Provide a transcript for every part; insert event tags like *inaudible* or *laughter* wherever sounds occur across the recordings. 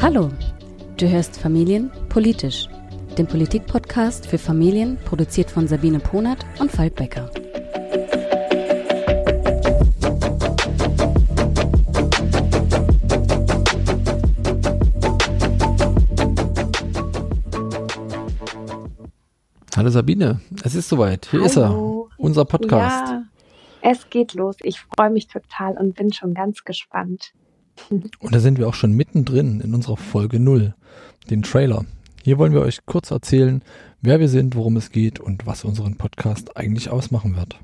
Hallo, du hörst Familien politisch, den Politikpodcast für Familien, produziert von Sabine Ponert und Falk Becker. Hallo Sabine, es ist soweit. Hier Hallo. ist er, unser Podcast. Ja, es geht los. Ich freue mich total und bin schon ganz gespannt. *laughs* Und da sind wir auch schon mittendrin in unserer Folge 0, den Trailer. Hier wollen wir euch kurz erzählen, wer wir sind, worum es geht und was unseren Podcast eigentlich ausmachen wird.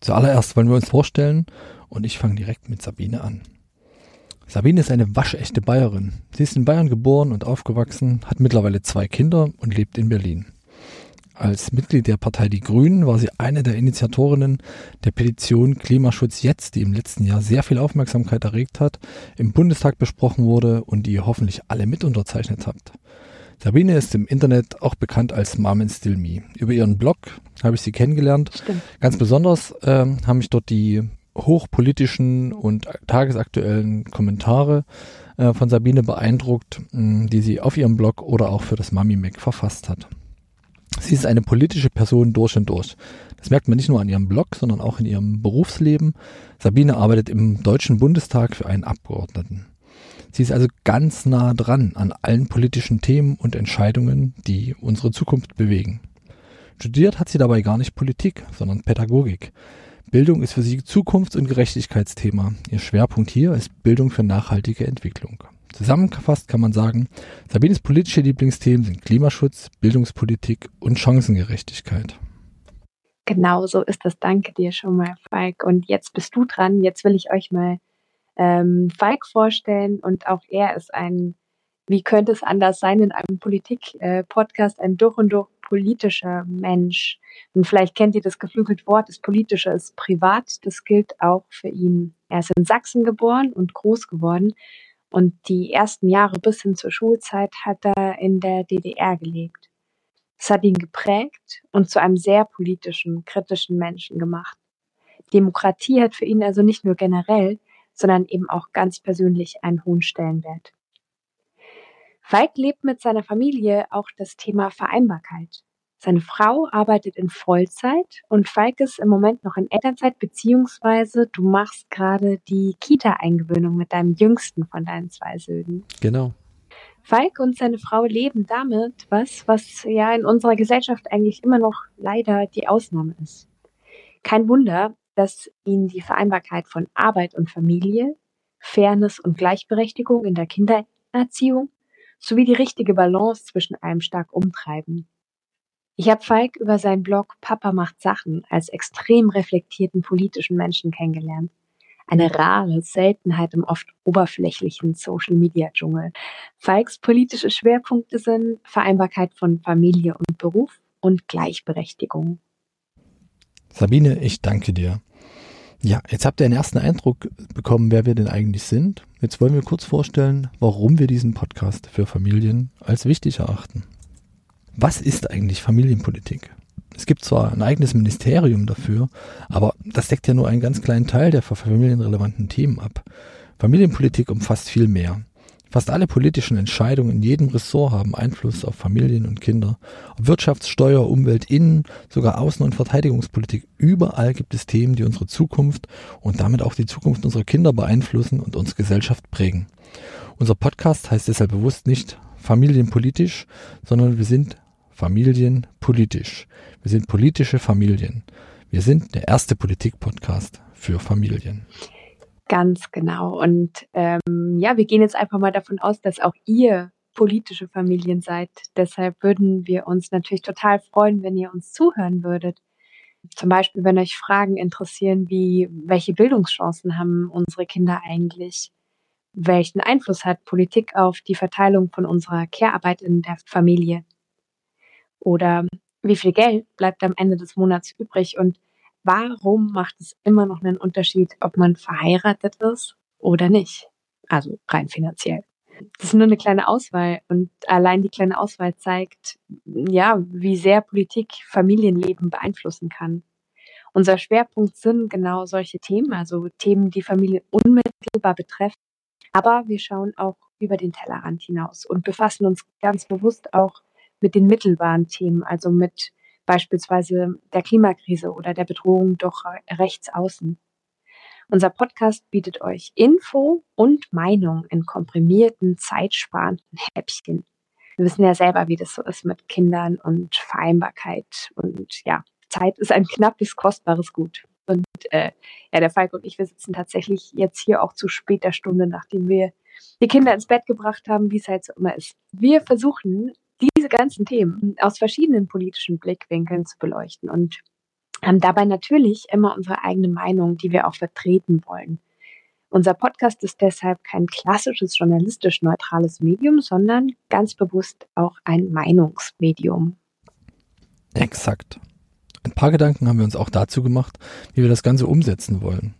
Zuallererst wollen wir uns vorstellen und ich fange direkt mit Sabine an. Sabine ist eine waschechte Bayerin. Sie ist in Bayern geboren und aufgewachsen, hat mittlerweile zwei Kinder und lebt in Berlin. Als Mitglied der Partei Die Grünen war sie eine der Initiatorinnen der Petition Klimaschutz jetzt, die im letzten Jahr sehr viel Aufmerksamkeit erregt hat, im Bundestag besprochen wurde und die ihr hoffentlich alle mit unterzeichnet habt. Sabine ist im Internet auch bekannt als Mom and Still Me. Über ihren Blog habe ich sie kennengelernt. Stimmt. Ganz besonders ähm, haben mich dort die hochpolitischen und tagesaktuellen Kommentare äh, von Sabine beeindruckt, mh, die sie auf ihrem Blog oder auch für das Mami Mac verfasst hat. Sie ist eine politische Person durch und durch. Das merkt man nicht nur an ihrem Blog, sondern auch in ihrem Berufsleben. Sabine arbeitet im Deutschen Bundestag für einen Abgeordneten. Sie ist also ganz nah dran an allen politischen Themen und Entscheidungen, die unsere Zukunft bewegen. Studiert hat sie dabei gar nicht Politik, sondern Pädagogik. Bildung ist für sie Zukunfts- und Gerechtigkeitsthema. Ihr Schwerpunkt hier ist Bildung für nachhaltige Entwicklung. Zusammengefasst kann man sagen, Sabines politische Lieblingsthemen sind Klimaschutz, Bildungspolitik und Chancengerechtigkeit. Genau so ist das. Danke dir schon mal, Falk. Und jetzt bist du dran. Jetzt will ich euch mal ähm, Falk vorstellen. Und auch er ist ein, wie könnte es anders sein, in einem Politik-Podcast, ein durch und durch politischer Mensch. Und vielleicht kennt ihr das geflügelte Wort, das Politische ist privat. Das gilt auch für ihn. Er ist in Sachsen geboren und groß geworden. Und die ersten Jahre bis hin zur Schulzeit hat er in der DDR gelebt. Es hat ihn geprägt und zu einem sehr politischen, kritischen Menschen gemacht. Demokratie hat für ihn also nicht nur generell, sondern eben auch ganz persönlich einen hohen Stellenwert. Falk lebt mit seiner Familie auch das Thema Vereinbarkeit. Seine Frau arbeitet in Vollzeit und Falk ist im Moment noch in Elternzeit, beziehungsweise du machst gerade die Kita-Eingewöhnung mit deinem jüngsten von deinen zwei Söhnen. Genau. Falk und seine Frau leben damit was, was ja in unserer Gesellschaft eigentlich immer noch leider die Ausnahme ist. Kein Wunder, dass ihnen die Vereinbarkeit von Arbeit und Familie, Fairness und Gleichberechtigung in der Kindererziehung sowie die richtige Balance zwischen allem stark umtreiben. Ich habe Falk über seinen Blog Papa macht Sachen als extrem reflektierten politischen Menschen kennengelernt. Eine rare Seltenheit im oft oberflächlichen Social-Media-Dschungel. Falks politische Schwerpunkte sind Vereinbarkeit von Familie und Beruf und Gleichberechtigung. Sabine, ich danke dir. Ja, jetzt habt ihr einen ersten Eindruck bekommen, wer wir denn eigentlich sind. Jetzt wollen wir kurz vorstellen, warum wir diesen Podcast für Familien als wichtig erachten. Was ist eigentlich Familienpolitik? Es gibt zwar ein eigenes Ministerium dafür, aber das deckt ja nur einen ganz kleinen Teil der für Familien Themen ab. Familienpolitik umfasst viel mehr. Fast alle politischen Entscheidungen in jedem Ressort haben Einfluss auf Familien und Kinder. Ob Wirtschafts-, Steuer-, Umwelt-, Innen-, sogar Außen- und Verteidigungspolitik. Überall gibt es Themen, die unsere Zukunft und damit auch die Zukunft unserer Kinder beeinflussen und unsere Gesellschaft prägen. Unser Podcast heißt deshalb bewusst nicht familienpolitisch, sondern wir sind familienpolitisch. Wir sind politische Familien. Wir sind der erste Politik-Podcast für Familien. Ganz genau. Und ähm, ja, wir gehen jetzt einfach mal davon aus, dass auch ihr politische Familien seid. Deshalb würden wir uns natürlich total freuen, wenn ihr uns zuhören würdet. Zum Beispiel, wenn euch Fragen interessieren, wie welche Bildungschancen haben unsere Kinder eigentlich? Welchen Einfluss hat Politik auf die Verteilung von unserer Care-Arbeit in der Familie? Oder wie viel Geld bleibt am Ende des Monats übrig und warum macht es immer noch einen Unterschied, ob man verheiratet ist oder nicht? Also rein finanziell. Das ist nur eine kleine Auswahl und allein die kleine Auswahl zeigt, ja, wie sehr Politik Familienleben beeinflussen kann. Unser Schwerpunkt sind genau solche Themen, also Themen, die Familien unmittelbar betreffen. Aber wir schauen auch über den Tellerrand hinaus und befassen uns ganz bewusst auch mit den mittelbaren Themen, also mit beispielsweise der Klimakrise oder der Bedrohung durch rechts außen. Unser Podcast bietet euch Info und Meinung in komprimierten, zeitsparenden Häppchen. Wir wissen ja selber, wie das so ist mit Kindern und Vereinbarkeit. Und ja, Zeit ist ein knappes, kostbares Gut. Und äh, ja, der Falk und ich, wir sitzen tatsächlich jetzt hier auch zu später Stunde, nachdem wir die Kinder ins Bett gebracht haben, wie es halt so immer ist. Wir versuchen, diese ganzen Themen aus verschiedenen politischen Blickwinkeln zu beleuchten und haben dabei natürlich immer unsere eigene Meinung, die wir auch vertreten wollen. Unser Podcast ist deshalb kein klassisches journalistisch neutrales Medium, sondern ganz bewusst auch ein Meinungsmedium. Exakt. Ein paar Gedanken haben wir uns auch dazu gemacht, wie wir das Ganze umsetzen wollen.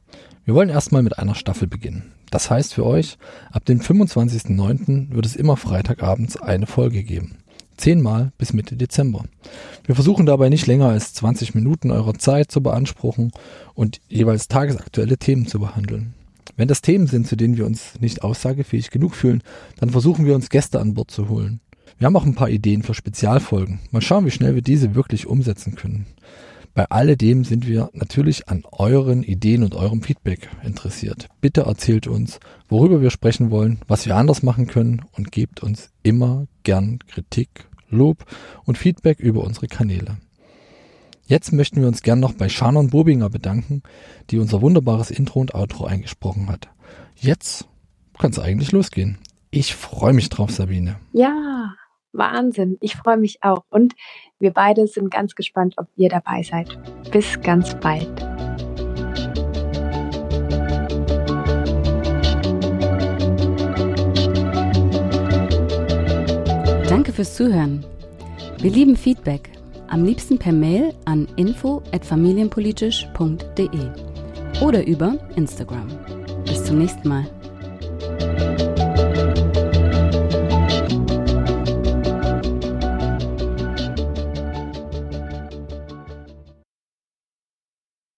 Wir wollen erstmal mit einer Staffel beginnen. Das heißt für euch, ab dem 25.09. wird es immer Freitagabends eine Folge geben. Zehnmal bis Mitte Dezember. Wir versuchen dabei nicht länger als 20 Minuten eurer Zeit zu beanspruchen und jeweils tagesaktuelle Themen zu behandeln. Wenn das Themen sind, zu denen wir uns nicht aussagefähig genug fühlen, dann versuchen wir uns Gäste an Bord zu holen. Wir haben auch ein paar Ideen für Spezialfolgen. Mal schauen, wie schnell wir diese wirklich umsetzen können. Bei alledem sind wir natürlich an euren Ideen und eurem Feedback interessiert. Bitte erzählt uns, worüber wir sprechen wollen, was wir anders machen können und gebt uns immer gern Kritik, Lob und Feedback über unsere Kanäle. Jetzt möchten wir uns gern noch bei Shannon Bobinger bedanken, die unser wunderbares Intro und Outro eingesprochen hat. Jetzt kann es eigentlich losgehen. Ich freue mich drauf, Sabine. Ja, Wahnsinn. Ich freue mich auch. Und wir beide sind ganz gespannt, ob ihr dabei seid. Bis ganz bald. Danke fürs Zuhören. Wir lieben Feedback. Am liebsten per Mail an info@familienpolitisch.de oder über Instagram. Bis zum nächsten Mal.